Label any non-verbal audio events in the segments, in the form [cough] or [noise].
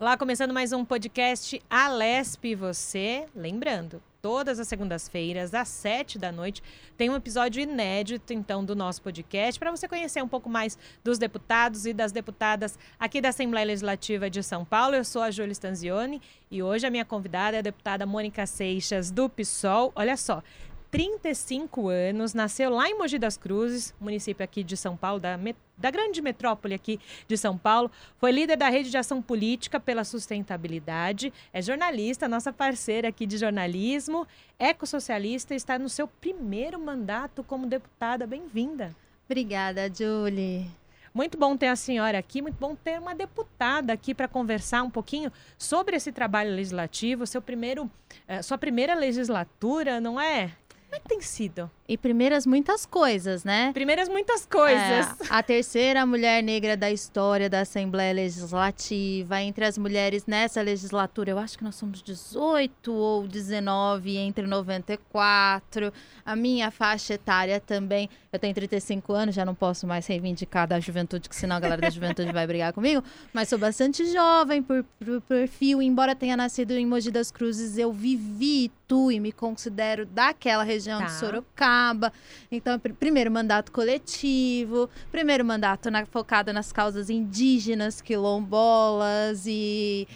Lá começando mais um podcast Alesp você. Lembrando, todas as segundas-feiras, às sete da noite, tem um episódio inédito, então, do nosso podcast, para você conhecer um pouco mais dos deputados e das deputadas aqui da Assembleia Legislativa de São Paulo. Eu sou a Júlia Stanzioni e hoje a minha convidada é a deputada Mônica Seixas, do PSOL. Olha só, 35 anos, nasceu lá em Mogi das Cruzes, município aqui de São Paulo, da, da grande metrópole aqui de São Paulo. Foi líder da Rede de Ação Política pela Sustentabilidade, é jornalista, nossa parceira aqui de jornalismo, ecossocialista, está no seu primeiro mandato como deputada. Bem-vinda. Obrigada, Julie. Muito bom ter a senhora aqui, muito bom ter uma deputada aqui para conversar um pouquinho sobre esse trabalho legislativo, seu primeiro, eh, sua primeira legislatura, não é? Como é que tem sido? E primeiras muitas coisas, né? Primeiras muitas coisas. É, a terceira mulher negra da história da Assembleia Legislativa, entre as mulheres nessa legislatura, eu acho que nós somos 18 ou 19 entre 94. A minha faixa etária também, eu tenho 35 anos, já não posso mais reivindicar da juventude, que senão a galera da juventude vai brigar comigo, mas sou bastante jovem por, por perfil, embora tenha nascido em Mogi das Cruzes, eu vivi tu e me considero daquela região tá. de Sorocaba. Então, primeiro mandato coletivo, primeiro mandato na, focado nas causas indígenas, quilombolas e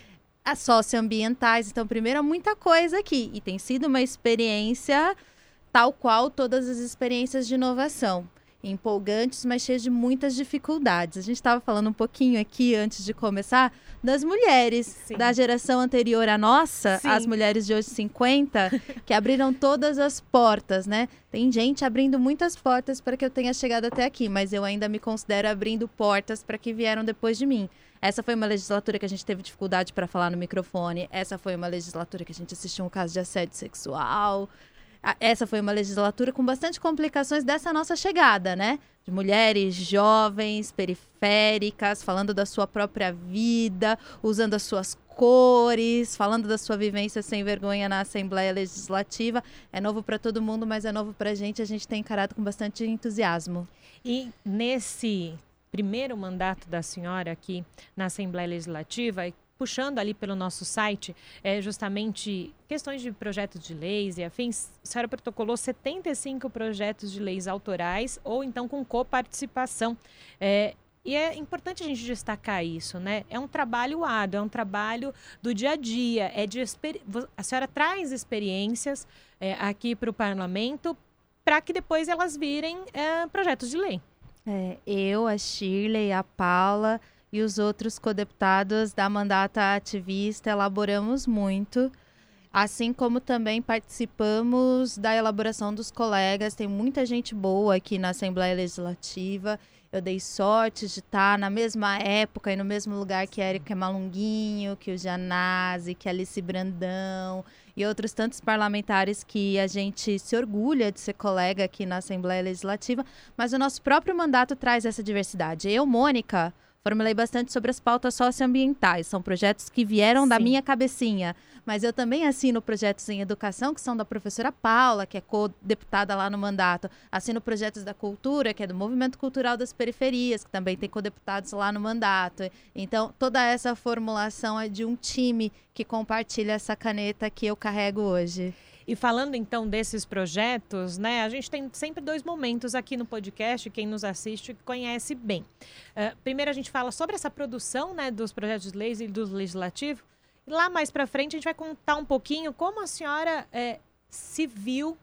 as socioambientais. Então, primeiro, muita coisa aqui. E tem sido uma experiência tal qual todas as experiências de inovação empolgantes, mas cheios de muitas dificuldades. A gente estava falando um pouquinho aqui antes de começar das mulheres Sim. da geração anterior à nossa, Sim. as mulheres de hoje 50, [laughs] que abriram todas as portas, né? Tem gente abrindo muitas portas para que eu tenha chegado até aqui, mas eu ainda me considero abrindo portas para que vieram depois de mim. Essa foi uma legislatura que a gente teve dificuldade para falar no microfone. Essa foi uma legislatura que a gente assistiu um caso de assédio sexual essa foi uma legislatura com bastante complicações dessa nossa chegada, né? De mulheres jovens, periféricas, falando da sua própria vida, usando as suas cores, falando da sua vivência sem vergonha na Assembleia Legislativa. É novo para todo mundo, mas é novo para a gente. A gente tem encarado com bastante entusiasmo. E nesse primeiro mandato da senhora aqui na Assembleia Legislativa, puxando ali pelo nosso site, é justamente questões de projetos de leis e afins, a senhora protocolou 75 projetos de leis autorais ou então com coparticipação. É, e é importante a gente destacar isso, né? É um trabalho árduo, é um trabalho do dia a dia. É de a senhora traz experiências é, aqui para o parlamento para que depois elas virem é, projetos de lei. É, eu, a Shirley, a Paula, e os outros codeputados da mandata ativista elaboramos muito, assim como também participamos da elaboração dos colegas. Tem muita gente boa aqui na Assembleia Legislativa. Eu dei sorte de estar na mesma época e no mesmo lugar que a Erika Malunguinho, que o Janazzi, que a Alice Brandão e outros tantos parlamentares que a gente se orgulha de ser colega aqui na Assembleia Legislativa, mas o nosso próprio mandato traz essa diversidade. Eu, Mônica, formulei bastante sobre as pautas socioambientais. São projetos que vieram Sim. da minha cabecinha. Mas eu também assino projetos em educação, que são da professora Paula, que é co-deputada lá no mandato. Assino projetos da cultura, que é do Movimento Cultural das Periferias, que também tem co-deputados lá no mandato. Então, toda essa formulação é de um time que compartilha essa caneta que eu carrego hoje. E falando então desses projetos, né, a gente tem sempre dois momentos aqui no podcast, quem nos assiste conhece bem. Uh, primeiro a gente fala sobre essa produção né, dos projetos de leis e do legislativo. E lá mais para frente a gente vai contar um pouquinho como a senhora é, se viu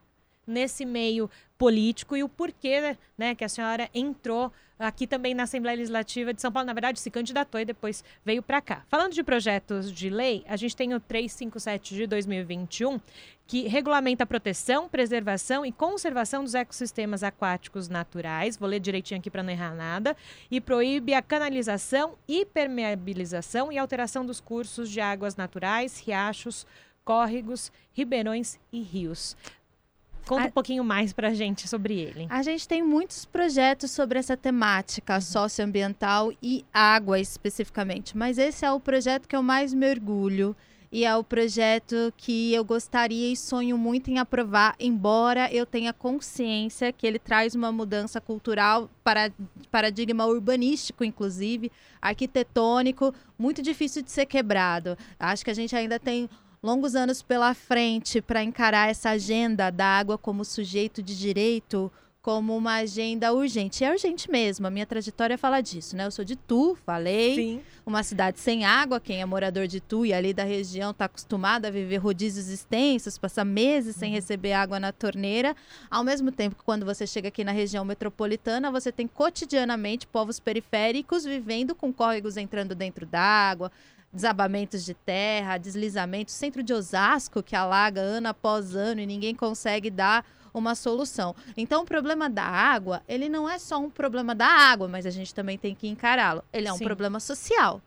nesse meio político e o porquê né, que a senhora entrou aqui também na Assembleia Legislativa de São Paulo. Na verdade, se candidatou e depois veio para cá. Falando de projetos de lei, a gente tem o 357 de 2021, que regulamenta a proteção, preservação e conservação dos ecossistemas aquáticos naturais. Vou ler direitinho aqui para não errar nada. E proíbe a canalização, impermeabilização e alteração dos cursos de águas naturais, riachos, córregos, ribeirões e rios. Conta a... um pouquinho mais para a gente sobre ele. A gente tem muitos projetos sobre essa temática socioambiental e água especificamente, mas esse é o projeto que eu mais mergulho. e é o projeto que eu gostaria e sonho muito em aprovar, embora eu tenha consciência que ele traz uma mudança cultural, para, paradigma urbanístico, inclusive, arquitetônico, muito difícil de ser quebrado. Acho que a gente ainda tem longos anos pela frente para encarar essa agenda da água como sujeito de direito como uma agenda urgente. É urgente mesmo, a minha trajetória fala disso, né? Eu sou de Tu, falei, Sim. uma cidade sem água, quem é morador de Tu e ali da região está acostumado a viver rodízios extensos, passar meses sem uhum. receber água na torneira, ao mesmo tempo que quando você chega aqui na região metropolitana, você tem cotidianamente povos periféricos vivendo com córregos entrando dentro d'água, desabamentos de terra, deslizamentos, centro de Osasco que alaga ano após ano e ninguém consegue dar uma solução. Então, o problema da água, ele não é só um problema da água, mas a gente também tem que encará-lo. Ele é um Sim. problema social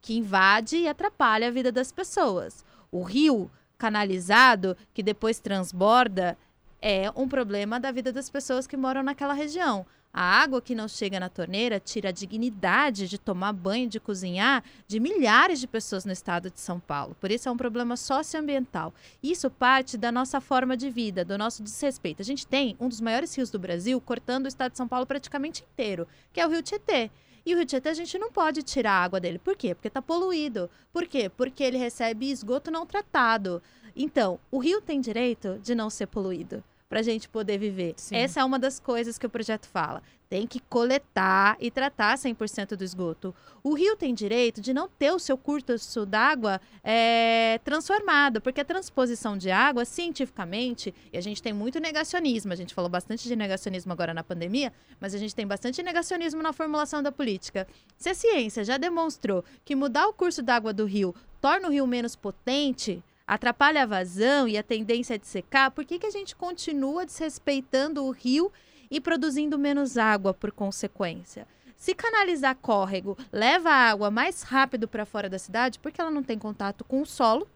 que invade e atrapalha a vida das pessoas. O rio canalizado, que depois transborda, é um problema da vida das pessoas que moram naquela região. A água que não chega na torneira tira a dignidade de tomar banho, de cozinhar, de milhares de pessoas no estado de São Paulo. Por isso é um problema socioambiental. Isso parte da nossa forma de vida, do nosso desrespeito. A gente tem um dos maiores rios do Brasil cortando o estado de São Paulo praticamente inteiro, que é o Rio Tietê. E o Rio Tietê a gente não pode tirar a água dele. Por quê? Porque está poluído. Por quê? Porque ele recebe esgoto não tratado. Então, o rio tem direito de não ser poluído para a gente poder viver. Sim. Essa é uma das coisas que o projeto fala. Tem que coletar e tratar 100% do esgoto. O rio tem direito de não ter o seu curso d'água é, transformado, porque a transposição de água, cientificamente, e a gente tem muito negacionismo, a gente falou bastante de negacionismo agora na pandemia, mas a gente tem bastante negacionismo na formulação da política. Se a ciência já demonstrou que mudar o curso d'água do rio torna o rio menos potente, atrapalha a vazão e a tendência de secar, por que, que a gente continua desrespeitando o rio e produzindo menos água por consequência? Se canalizar córrego leva a água mais rápido para fora da cidade, porque ela não tem contato com o solo,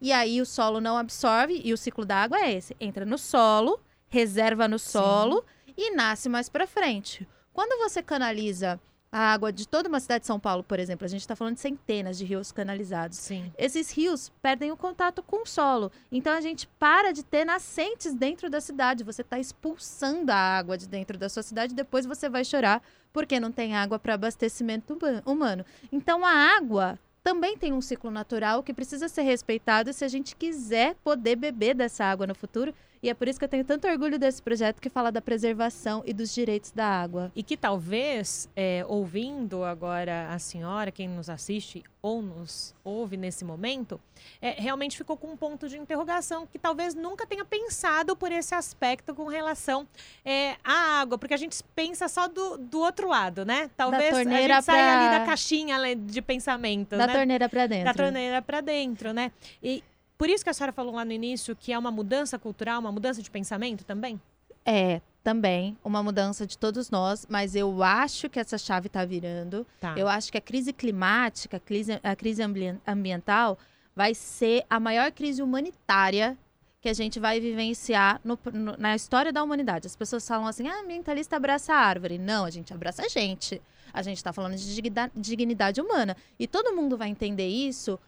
e aí o solo não absorve, e o ciclo da água é esse: entra no solo, reserva no solo Sim. e nasce mais para frente. Quando você canaliza a água de toda uma cidade de São Paulo, por exemplo, a gente está falando de centenas de rios canalizados. Sim. Esses rios perdem o contato com o solo. Então a gente para de ter nascentes dentro da cidade. Você está expulsando a água de dentro da sua cidade, depois você vai chorar porque não tem água para abastecimento humano. Então a água também tem um ciclo natural que precisa ser respeitado se a gente quiser poder beber dessa água no futuro e é por isso que eu tenho tanto orgulho desse projeto que fala da preservação e dos direitos da água. E que talvez, é, ouvindo agora a senhora, quem nos assiste ou nos ouve nesse momento, é, realmente ficou com um ponto de interrogação que talvez nunca tenha pensado por esse aspecto com relação é, à água, porque a gente pensa só do, do outro lado, né? Talvez a gente pra... saia ali da caixinha de pensamento. Da né? torneira para dentro. Da torneira para dentro, né? E, por isso que a senhora falou lá no início que é uma mudança cultural, uma mudança de pensamento também? É, também uma mudança de todos nós, mas eu acho que essa chave está virando. Tá. Eu acho que a crise climática, a crise, a crise ambiental vai ser a maior crise humanitária que a gente vai vivenciar no, no, na história da humanidade. As pessoas falam assim, ah, ambientalista abraça a árvore. Não, a gente abraça a gente. A gente está falando de dignidade humana. E todo mundo vai entender isso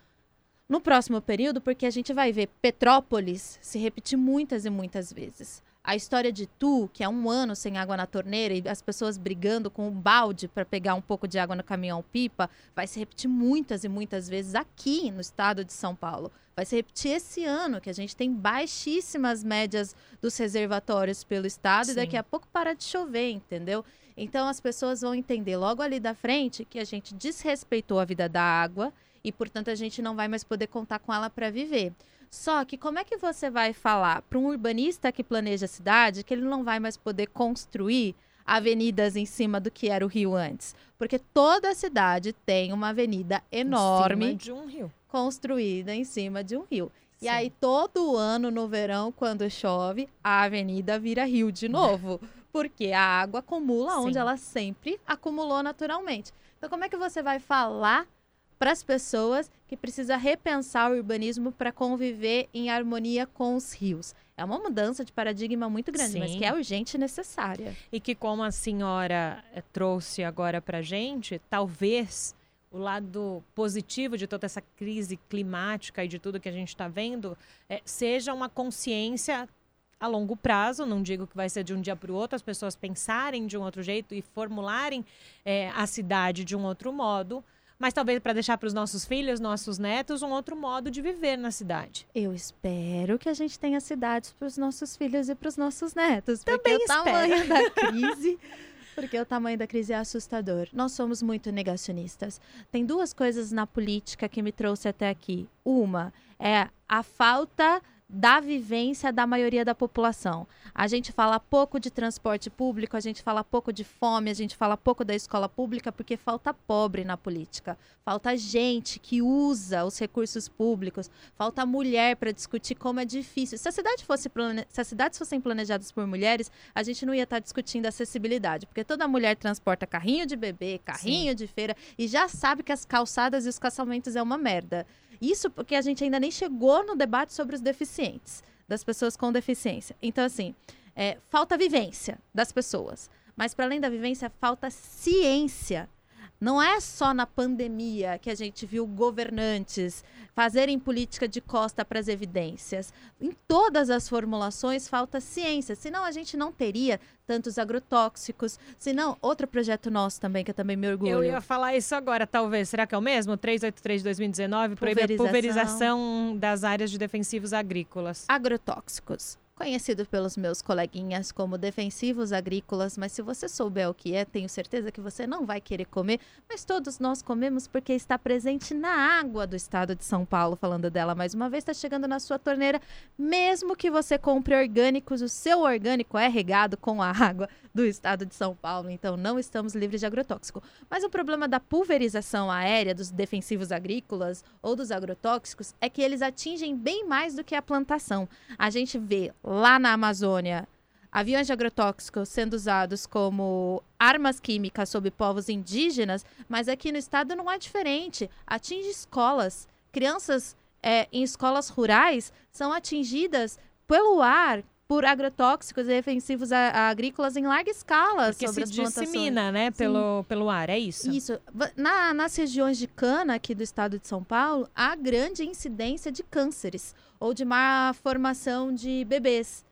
no próximo período, porque a gente vai ver Petrópolis se repetir muitas e muitas vezes. A história de Tu, que é um ano sem água na torneira e as pessoas brigando com o balde para pegar um pouco de água no caminhão-pipa, vai se repetir muitas e muitas vezes aqui no estado de São Paulo. Vai se repetir esse ano, que a gente tem baixíssimas médias dos reservatórios pelo estado Sim. e daqui a pouco para de chover, entendeu? Então as pessoas vão entender logo ali da frente que a gente desrespeitou a vida da água e, portanto, a gente não vai mais poder contar com ela para viver. Só que como é que você vai falar para um urbanista que planeja a cidade que ele não vai mais poder construir avenidas em cima do que era o rio antes? Porque toda cidade tem uma avenida enorme em de um rio. construída em cima de um rio. Sim. E aí todo ano no verão, quando chove, a avenida vira rio de [laughs] novo, porque a água acumula Sim. onde ela sempre acumulou naturalmente. Então como é que você vai falar para as pessoas que precisa repensar o urbanismo para conviver em harmonia com os rios. É uma mudança de paradigma muito grande, Sim. mas que é urgente e necessária. E que, como a senhora eh, trouxe agora para gente, talvez o lado positivo de toda essa crise climática e de tudo que a gente está vendo é, seja uma consciência a longo prazo, não digo que vai ser de um dia para o outro, as pessoas pensarem de um outro jeito e formularem é, a cidade de um outro modo, mas talvez para deixar para os nossos filhos, nossos netos, um outro modo de viver na cidade. Eu espero que a gente tenha cidades para os nossos filhos e para os nossos netos, Também porque espero. o tamanho [laughs] da crise porque o tamanho da crise é assustador. Nós somos muito negacionistas. Tem duas coisas na política que me trouxe até aqui. Uma é a falta da vivência da maioria da população. A gente fala pouco de transporte público, a gente fala pouco de fome, a gente fala pouco da escola pública porque falta pobre na política. Falta gente que usa os recursos públicos, falta mulher para discutir como é difícil. Se a cidade fosse plane... se as cidades fossem planejadas por mulheres, a gente não ia estar tá discutindo acessibilidade, porque toda mulher transporta carrinho de bebê, carrinho Sim. de feira e já sabe que as calçadas e os caçamentos é uma merda. Isso porque a gente ainda nem chegou no debate sobre os deficientes, das pessoas com deficiência. Então, assim, é, falta vivência das pessoas. Mas, para além da vivência, falta ciência não é só na pandemia que a gente viu governantes fazerem política de costa para as evidências. Em todas as formulações falta ciência, senão a gente não teria tantos agrotóxicos. Senão, outro projeto nosso também, que eu também me orgulho. Eu ia falar isso agora, talvez. Será que é o mesmo? 383 de 2019 proíbe a pulverização das áreas de defensivos agrícolas. Agrotóxicos conhecido pelos meus coleguinhas como defensivos agrícolas, mas se você souber o que é, tenho certeza que você não vai querer comer, mas todos nós comemos porque está presente na água do estado de São Paulo, falando dela mais uma vez, está chegando na sua torneira, mesmo que você compre orgânicos, o seu orgânico é regado com a água do estado de São Paulo, então não estamos livres de agrotóxico. Mas o problema da pulverização aérea dos defensivos agrícolas ou dos agrotóxicos é que eles atingem bem mais do que a plantação. A gente vê lá na Amazônia aviões de agrotóxicos sendo usados como armas químicas sob povos indígenas, mas aqui no estado não é diferente. Atinge escolas. Crianças é, em escolas rurais são atingidas pelo ar por agrotóxicos e defensivos agrícolas em larga escala Porque sobre se as dissemina, né, pelo, pelo ar, é isso? Isso. Na, nas regiões de cana aqui do estado de São Paulo, há grande incidência de cânceres ou de má formação de bebês,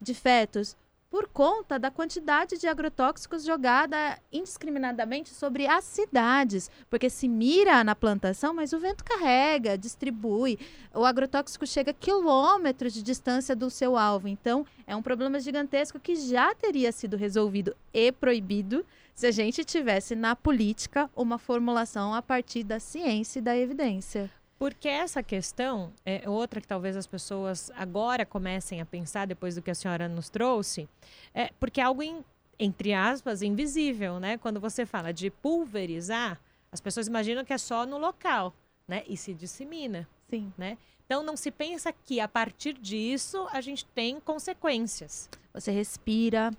de fetos por conta da quantidade de agrotóxicos jogada indiscriminadamente sobre as cidades, porque se mira na plantação, mas o vento carrega, distribui, o agrotóxico chega a quilômetros de distância do seu alvo. Então, é um problema gigantesco que já teria sido resolvido e proibido se a gente tivesse na política uma formulação a partir da ciência e da evidência. Porque essa questão é outra que talvez as pessoas agora comecem a pensar depois do que a senhora nos trouxe, é porque é algo in, entre aspas invisível, né? Quando você fala de pulverizar, as pessoas imaginam que é só no local, né? E se dissemina, sim, né? Então não se pensa que a partir disso a gente tem consequências. Você respira,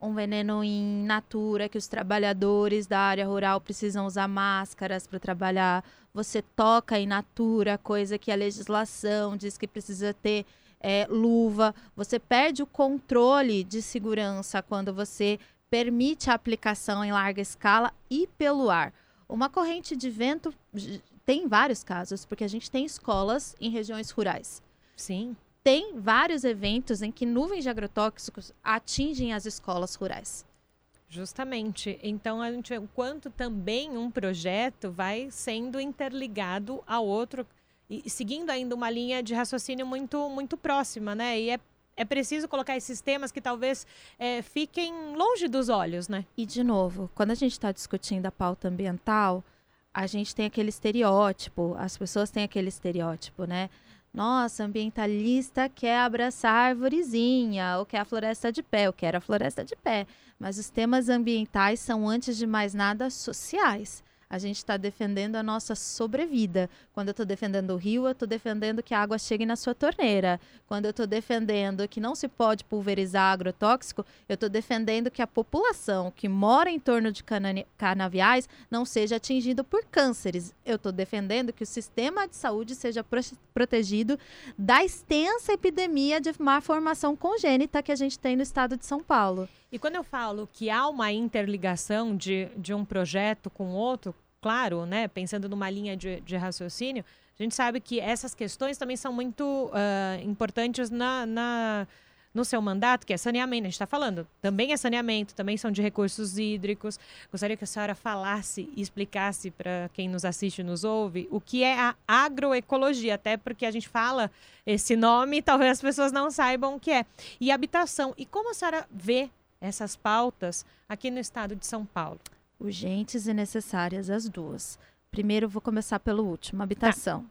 um veneno in natura que os trabalhadores da área rural precisam usar máscaras para trabalhar. Você toca in natura, coisa que a legislação diz que precisa ter é, luva. Você perde o controle de segurança quando você permite a aplicação em larga escala e pelo ar. Uma corrente de vento tem vários casos, porque a gente tem escolas em regiões rurais. Sim tem vários eventos em que nuvens de agrotóxicos atingem as escolas rurais. Justamente. Então, a gente vê o quanto também um projeto vai sendo interligado ao outro e seguindo ainda uma linha de raciocínio muito, muito próxima, né? E é, é preciso colocar esses temas que talvez é, fiquem longe dos olhos, né? E, de novo, quando a gente está discutindo a pauta ambiental, a gente tem aquele estereótipo, as pessoas têm aquele estereótipo, né? Nossa, ambientalista quer abraçar a arvorezinha, ou quer a floresta de pé, eu quero a floresta de pé. Mas os temas ambientais são, antes de mais nada, sociais a gente está defendendo a nossa sobrevida. Quando eu estou defendendo o rio, eu estou defendendo que a água chegue na sua torneira. Quando eu estou defendendo que não se pode pulverizar agrotóxico, eu estou defendendo que a população que mora em torno de canaviais não seja atingida por cânceres. Eu estou defendendo que o sistema de saúde seja pro protegido da extensa epidemia de má formação congênita que a gente tem no estado de São Paulo. E quando eu falo que há uma interligação de, de um projeto com outro, claro, né, pensando numa linha de, de raciocínio, a gente sabe que essas questões também são muito uh, importantes na, na, no seu mandato, que é saneamento. A gente está falando, também é saneamento, também são de recursos hídricos. Gostaria que a senhora falasse e explicasse para quem nos assiste e nos ouve o que é a agroecologia, até porque a gente fala esse nome, talvez as pessoas não saibam o que é. E habitação. E como a senhora vê essas pautas aqui no estado de São Paulo? Urgentes e necessárias as duas. Primeiro, vou começar pelo último: habitação. Tá.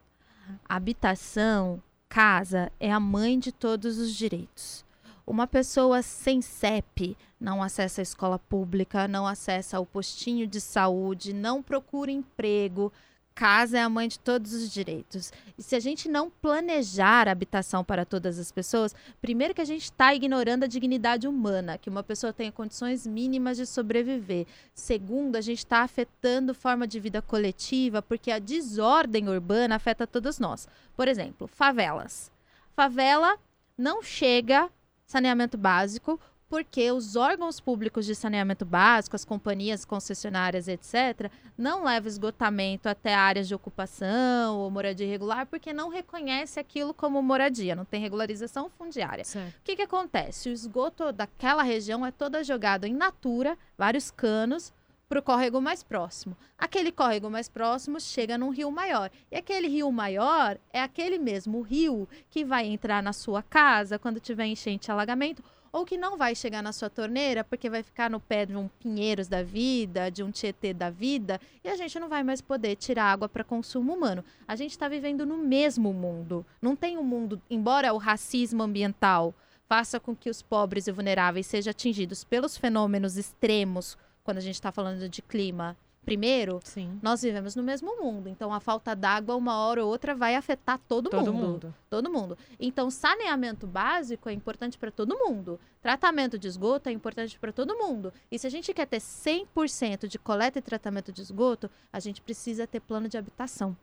Habitação, casa, é a mãe de todos os direitos. Uma pessoa sem CEP não acessa a escola pública, não acessa o postinho de saúde, não procura emprego, casa é a mãe de todos os direitos. E se a gente não planejar a habitação para todas as pessoas, primeiro que a gente está ignorando a dignidade humana, que uma pessoa tenha condições mínimas de sobreviver. Segundo, a gente está afetando forma de vida coletiva, porque a desordem urbana afeta todos nós. Por exemplo, favelas. Favela não chega saneamento básico porque os órgãos públicos de saneamento básico, as companhias concessionárias, etc., não levam esgotamento até áreas de ocupação ou moradia irregular, porque não reconhece aquilo como moradia, não tem regularização fundiária. Certo. O que, que acontece? O esgoto daquela região é toda jogado em natura, vários canos, para o córrego mais próximo. Aquele córrego mais próximo chega num rio maior. E aquele rio maior é aquele mesmo rio que vai entrar na sua casa quando tiver enchente alagamento ou que não vai chegar na sua torneira porque vai ficar no pé de um Pinheiros da vida, de um Tietê da vida, e a gente não vai mais poder tirar água para consumo humano. A gente está vivendo no mesmo mundo. Não tem um mundo, embora o racismo ambiental faça com que os pobres e vulneráveis sejam atingidos pelos fenômenos extremos, quando a gente está falando de clima primeiro, Sim. nós vivemos no mesmo mundo. Então, a falta d'água, uma hora ou outra, vai afetar todo, todo mundo. mundo. Todo mundo. Então, saneamento básico é importante para todo mundo. Tratamento de esgoto é importante para todo mundo. E se a gente quer ter 100% de coleta e tratamento de esgoto, a gente precisa ter plano de habitação.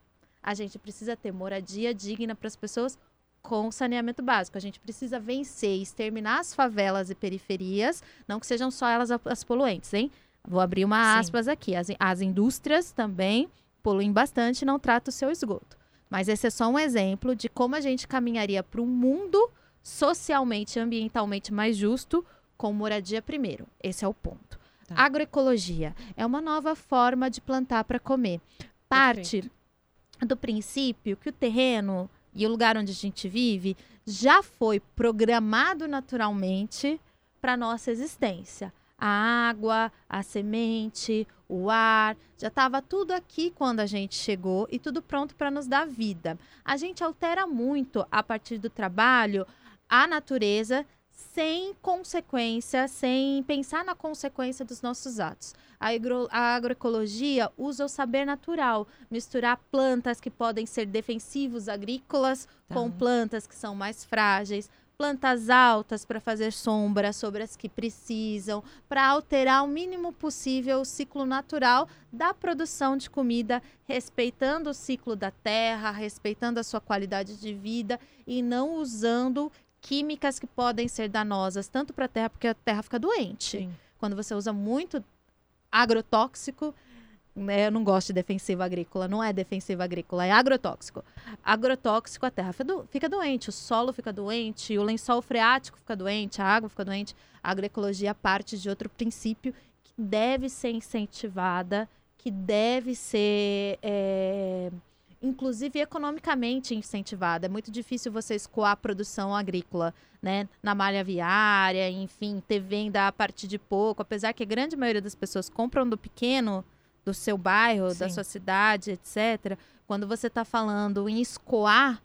A gente precisa ter moradia digna para as pessoas com saneamento básico. A gente precisa vencer e exterminar as favelas e periferias, não que sejam só elas as poluentes, hein? Vou abrir uma aspas Sim. aqui. As, as indústrias também poluem bastante e não tratam o seu esgoto. Mas esse é só um exemplo de como a gente caminharia para um mundo socialmente e ambientalmente mais justo com moradia primeiro. Esse é o ponto. Tá. Agroecologia é uma nova forma de plantar para comer. Parte Perfeito. do princípio que o terreno e o lugar onde a gente vive já foi programado naturalmente para nossa existência a água, a semente, o ar, já estava tudo aqui quando a gente chegou e tudo pronto para nos dar vida. A gente altera muito a partir do trabalho a natureza sem consequência, sem pensar na consequência dos nossos atos. A, agro, a agroecologia usa o saber natural, misturar plantas que podem ser defensivos agrícolas tá. com plantas que são mais frágeis, plantas altas para fazer sombra sobre as que precisam, para alterar o mínimo possível o ciclo natural da produção de comida, respeitando o ciclo da terra, respeitando a sua qualidade de vida e não usando químicas que podem ser danosas tanto para a terra, porque a terra fica doente. Sim. Quando você usa muito agrotóxico, eu não gosto de defensiva agrícola, não é defensiva agrícola, é agrotóxico. Agrotóxico, a terra fica doente, o solo fica doente, o lençol freático fica doente, a água fica doente. A agroecologia parte de outro princípio que deve ser incentivada, que deve ser, é, inclusive, economicamente incentivada. É muito difícil você escoar a produção agrícola, né? Na malha viária, enfim, ter venda a partir de pouco. Apesar que a grande maioria das pessoas compram do pequeno, do seu bairro, Sim. da sua cidade, etc. Quando você está falando em escoar,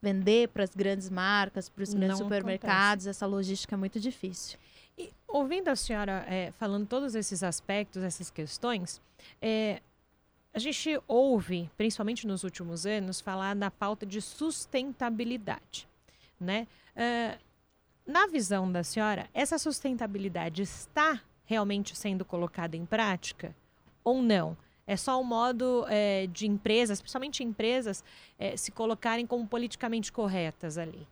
vender para as grandes marcas, para os grandes Não supermercados, acontece. essa logística é muito difícil. E, ouvindo a senhora é, falando todos esses aspectos, essas questões, é, a gente ouve, principalmente nos últimos anos, falar da pauta de sustentabilidade, né? É, na visão da senhora, essa sustentabilidade está realmente sendo colocada em prática? Ou não? É só um modo é, de empresas, principalmente empresas, é, se colocarem como politicamente corretas ali.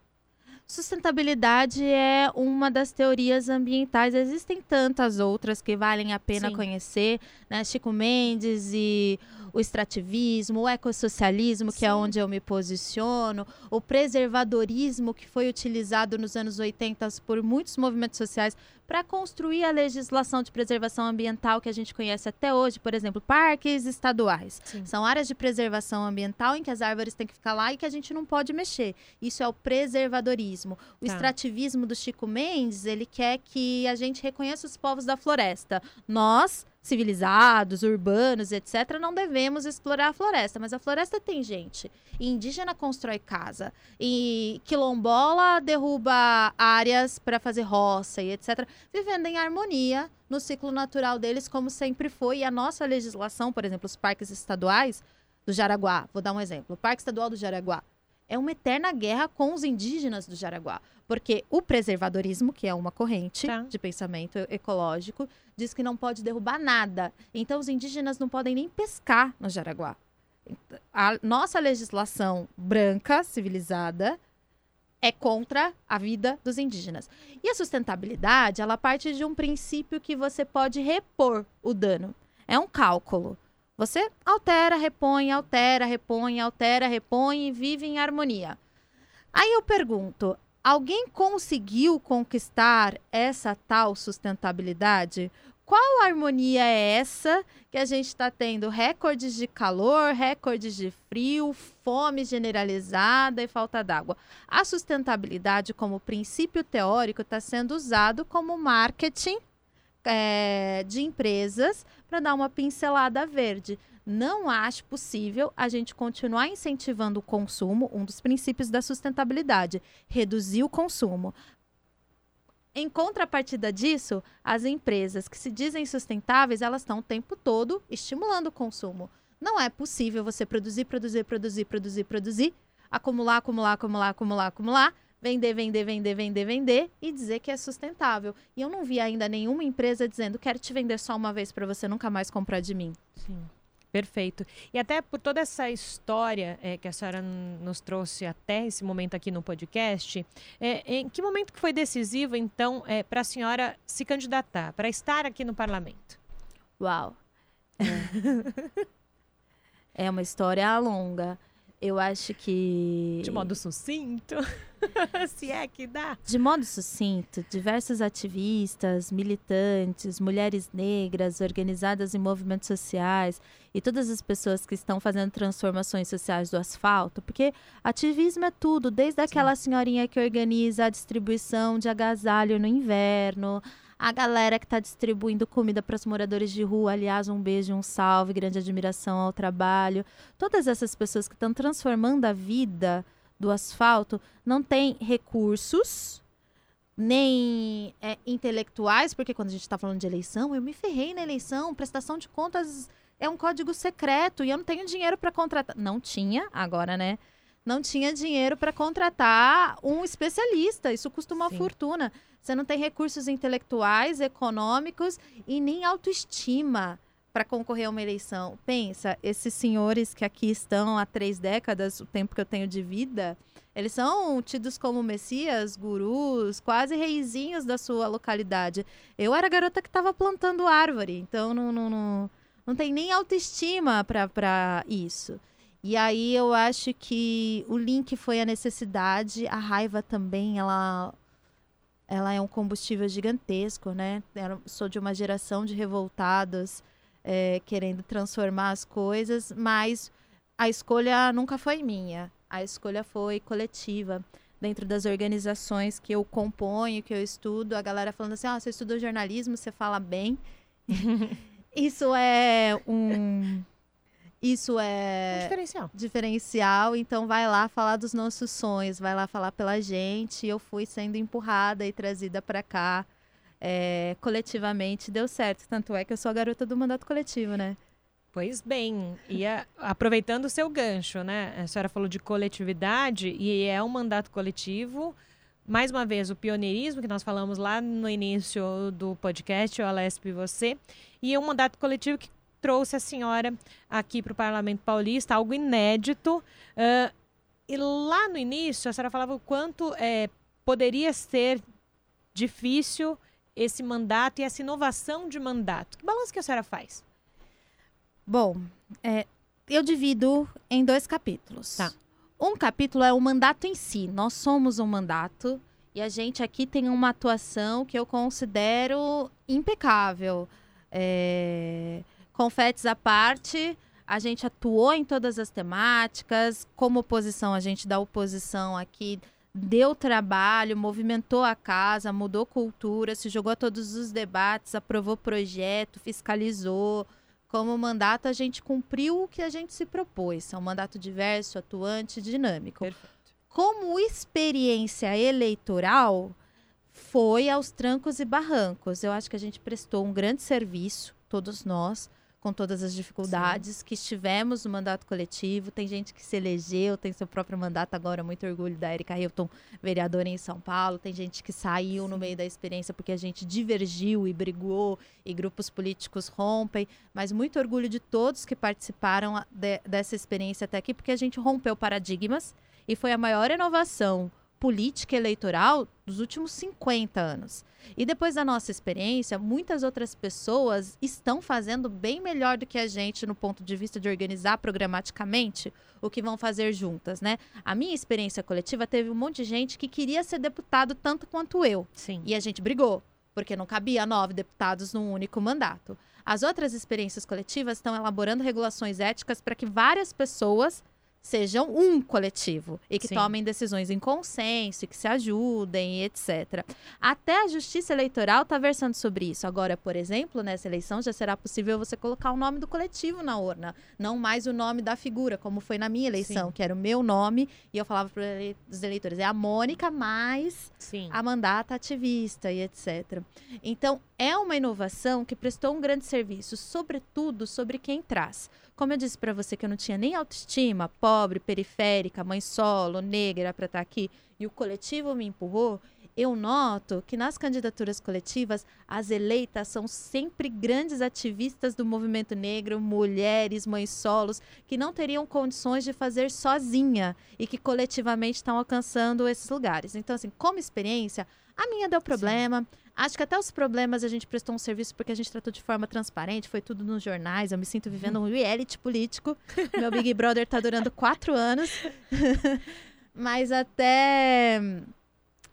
Sustentabilidade é uma das teorias ambientais. Existem tantas outras que valem a pena Sim. conhecer, né? Chico Mendes e o extrativismo, o ecossocialismo, que é Sim. é onde eu me posiciono, o preservadorismo, que foi utilizado nos anos 80 por muitos movimentos sociais para construir a legislação de preservação ambiental que a gente conhece até hoje, por exemplo, parques estaduais. Sim. São áreas de preservação ambiental em que as árvores têm que ficar lá e que a gente não pode mexer. Isso é o preservadorismo. O tá. extrativismo do Chico Mendes, ele quer que a gente reconheça os povos da floresta. Nós, civilizados, urbanos, etc., não devemos explorar a floresta. Mas a floresta tem gente. E indígena constrói casa. E quilombola derruba áreas para fazer roça e etc. Vivendo em harmonia no ciclo natural deles, como sempre foi. E a nossa legislação, por exemplo, os parques estaduais do Jaraguá, vou dar um exemplo. O Parque Estadual do Jaraguá é uma eterna guerra com os indígenas do Jaraguá. Porque o preservadorismo, que é uma corrente tá. de pensamento ecológico, diz que não pode derrubar nada. Então, os indígenas não podem nem pescar no Jaraguá. A nossa legislação branca, civilizada, é contra a vida dos indígenas. E a sustentabilidade, ela parte de um princípio que você pode repor o dano. É um cálculo. Você altera, repõe, altera, repõe, altera, repõe e vive em harmonia. Aí eu pergunto: alguém conseguiu conquistar essa tal sustentabilidade? Qual harmonia é essa que a gente está tendo recordes de calor, recordes de frio, fome generalizada e falta d'água? A sustentabilidade, como princípio teórico, está sendo usado como marketing é, de empresas para dar uma pincelada verde. Não acho possível a gente continuar incentivando o consumo, um dos princípios da sustentabilidade, reduzir o consumo. Em contrapartida disso, as empresas que se dizem sustentáveis, elas estão o tempo todo estimulando o consumo. Não é possível você produzir, produzir, produzir, produzir, produzir, acumular, acumular, acumular, acumular, acumular, vender, vender, vender, vender, vender e dizer que é sustentável. E eu não vi ainda nenhuma empresa dizendo quero te vender só uma vez para você nunca mais comprar de mim. Sim. Perfeito. E até por toda essa história é, que a senhora nos trouxe até esse momento aqui no podcast, é, em que momento que foi decisivo, então, é, para a senhora se candidatar, para estar aqui no parlamento? Uau! [laughs] É, é uma história longa. Eu acho que. De modo sucinto, [laughs] se é que dá. De modo sucinto, diversos ativistas, militantes, mulheres negras, organizadas em movimentos sociais e todas as pessoas que estão fazendo transformações sociais do asfalto, porque ativismo é tudo, desde aquela senhorinha que organiza a distribuição de agasalho no inverno a galera que está distribuindo comida para os moradores de rua, aliás, um beijo, um salve, grande admiração ao trabalho. Todas essas pessoas que estão transformando a vida do asfalto não têm recursos nem é, intelectuais, porque quando a gente está falando de eleição, eu me ferrei na eleição, prestação de contas é um código secreto e eu não tenho dinheiro para contratar. Não tinha, agora, né? Não tinha dinheiro para contratar um especialista. Isso custa uma Sim. fortuna. Você não tem recursos intelectuais, econômicos e nem autoestima para concorrer a uma eleição. Pensa, esses senhores que aqui estão há três décadas, o tempo que eu tenho de vida, eles são tidos como messias, gurus, quase reizinhos da sua localidade. Eu era garota que estava plantando árvore, então não, não, não, não tem nem autoestima para isso. E aí eu acho que o link foi a necessidade, a raiva também, ela ela é um combustível gigantesco, né? Eu sou de uma geração de revoltados é, querendo transformar as coisas, mas a escolha nunca foi minha. A escolha foi coletiva. Dentro das organizações que eu componho, que eu estudo, a galera falando assim: ah, você estudou jornalismo, você fala bem. [laughs] Isso é um isso é um diferencial. diferencial. Então vai lá falar dos nossos sonhos, vai lá falar pela gente. Eu fui sendo empurrada e trazida para cá. É, coletivamente deu certo. Tanto é que eu sou a garota do mandato coletivo, né? Pois bem, e a, aproveitando o seu gancho, né? A senhora falou de coletividade e é um mandato coletivo. Mais uma vez, o pioneirismo que nós falamos lá no início do podcast, o Alesp e você, e é um mandato coletivo que trouxe a senhora aqui para o Parlamento Paulista, algo inédito. Uh, e lá no início, a senhora falava o quanto é, poderia ser difícil esse mandato e essa inovação de mandato. Que balanço que a senhora faz? Bom, é, eu divido em dois capítulos. Tá. Um capítulo é o mandato em si. Nós somos um mandato e a gente aqui tem uma atuação que eu considero impecável. É... Confetes à parte, a gente atuou em todas as temáticas. Como oposição, a gente da oposição aqui deu trabalho, movimentou a casa, mudou cultura, se jogou a todos os debates, aprovou projeto, fiscalizou. Como mandato, a gente cumpriu o que a gente se propôs. É um mandato diverso, atuante, dinâmico. Perfeito. Como experiência eleitoral, foi aos trancos e barrancos. Eu acho que a gente prestou um grande serviço, todos nós com todas as dificuldades, Sim. que estivemos no mandato coletivo. Tem gente que se elegeu, tem seu próprio mandato agora, muito orgulho da Erika Hilton, vereadora em São Paulo. Tem gente que saiu Sim. no meio da experiência porque a gente divergiu e brigou e grupos políticos rompem. Mas muito orgulho de todos que participaram de, dessa experiência até aqui, porque a gente rompeu paradigmas e foi a maior inovação política eleitoral dos últimos 50 anos. E depois da nossa experiência, muitas outras pessoas estão fazendo bem melhor do que a gente no ponto de vista de organizar programaticamente o que vão fazer juntas, né? A minha experiência coletiva teve um monte de gente que queria ser deputado tanto quanto eu. Sim. E a gente brigou, porque não cabia nove deputados num único mandato. As outras experiências coletivas estão elaborando regulações éticas para que várias pessoas sejam um coletivo e que Sim. tomem decisões em consenso, e que se ajudem, etc. Até a Justiça Eleitoral está versando sobre isso. Agora, por exemplo, nessa eleição já será possível você colocar o nome do coletivo na urna, não mais o nome da figura, como foi na minha eleição, Sim. que era o meu nome, e eu falava para os eleitores, é a Mônica mais Sim. a mandata ativista e etc. Então, é uma inovação que prestou um grande serviço, sobretudo sobre quem traz. Como eu disse para você que eu não tinha nem autoestima, pobre, periférica, mãe solo, negra para estar tá aqui, e o coletivo me empurrou, eu noto que nas candidaturas coletivas, as eleitas são sempre grandes ativistas do movimento negro, mulheres, mães solos, que não teriam condições de fazer sozinha e que coletivamente estão alcançando esses lugares. Então, assim, como experiência, a minha deu problema. Sim. Acho que até os problemas a gente prestou um serviço porque a gente tratou de forma transparente, foi tudo nos jornais. Eu me sinto vivendo um reality político. Meu Big Brother tá durando quatro anos. [laughs] Mas até.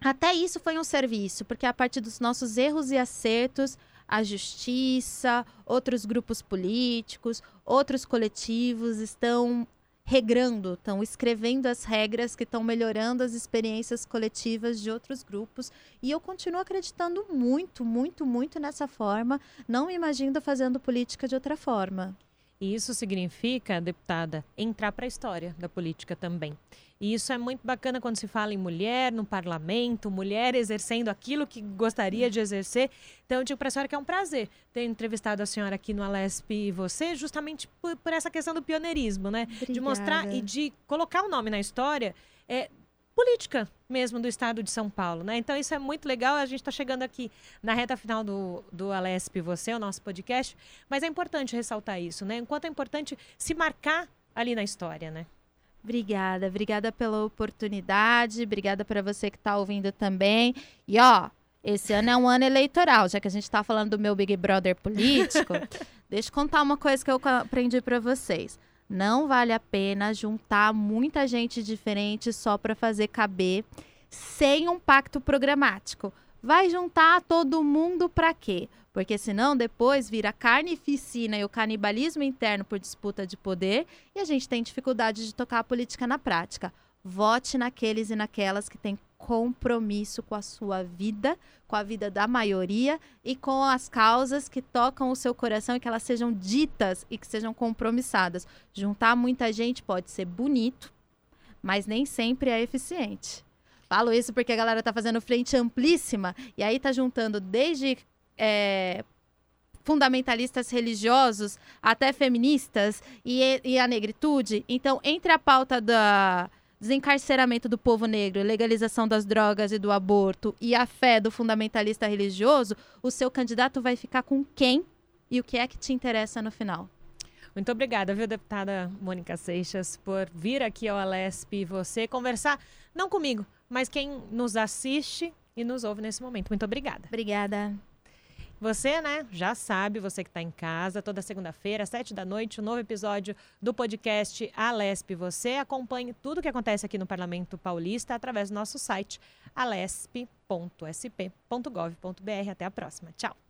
Até isso foi um serviço, porque a partir dos nossos erros e acertos, a justiça, outros grupos políticos, outros coletivos estão regrando, estão escrevendo as regras que estão melhorando as experiências coletivas de outros grupos. E eu continuo acreditando muito, muito, muito nessa forma. Não me imagino fazendo política de outra forma. E isso significa, deputada, entrar para a história da política também. E isso é muito bacana quando se fala em mulher no parlamento, mulher exercendo aquilo que gostaria de exercer. Então, eu digo para a senhora que é um prazer ter entrevistado a senhora aqui no Alesp e você, justamente por, por essa questão do pioneirismo, né? Obrigada. De mostrar e de colocar o nome na história. É, política mesmo do estado de São Paulo, né? Então isso é muito legal. A gente está chegando aqui na reta final do, do Alesp Você, o nosso podcast, mas é importante ressaltar isso, né? Enquanto é importante se marcar ali na história, né? Obrigada, obrigada pela oportunidade, obrigada para você que está ouvindo também. E ó, esse ano é um ano eleitoral, já que a gente está falando do meu Big Brother político. [laughs] deixa eu contar uma coisa que eu aprendi para vocês. Não vale a pena juntar muita gente diferente só para fazer caber sem um pacto programático. Vai juntar todo mundo para quê? Porque senão depois vira carnificina e o canibalismo interno por disputa de poder e a gente tem dificuldade de tocar a política na prática. Vote naqueles e naquelas que têm compromisso com a sua vida, com a vida da maioria e com as causas que tocam o seu coração e que elas sejam ditas e que sejam compromissadas. Juntar muita gente pode ser bonito, mas nem sempre é eficiente. Falo isso porque a galera tá fazendo frente amplíssima e aí tá juntando desde é, fundamentalistas religiosos até feministas e, e, a negritude. Então, entre a pauta da desencarceramento do povo negro, legalização das drogas e do aborto e a fé do fundamentalista religioso, o seu candidato vai ficar com quem e o que é que te interessa no final. Muito obrigada, viu, deputada Mônica Seixas, por vir aqui ao Alesp e você conversar, não comigo, mas quem nos assiste e nos ouve nesse momento. Muito obrigada. Obrigada. Você, né, já sabe, você que está em casa, toda segunda-feira, sete da noite, um novo episódio do podcast Alesp. Você acompanhe tudo o que acontece aqui no Parlamento Paulista através do nosso site alesp.sp.gov.br. Até a próxima. Tchau.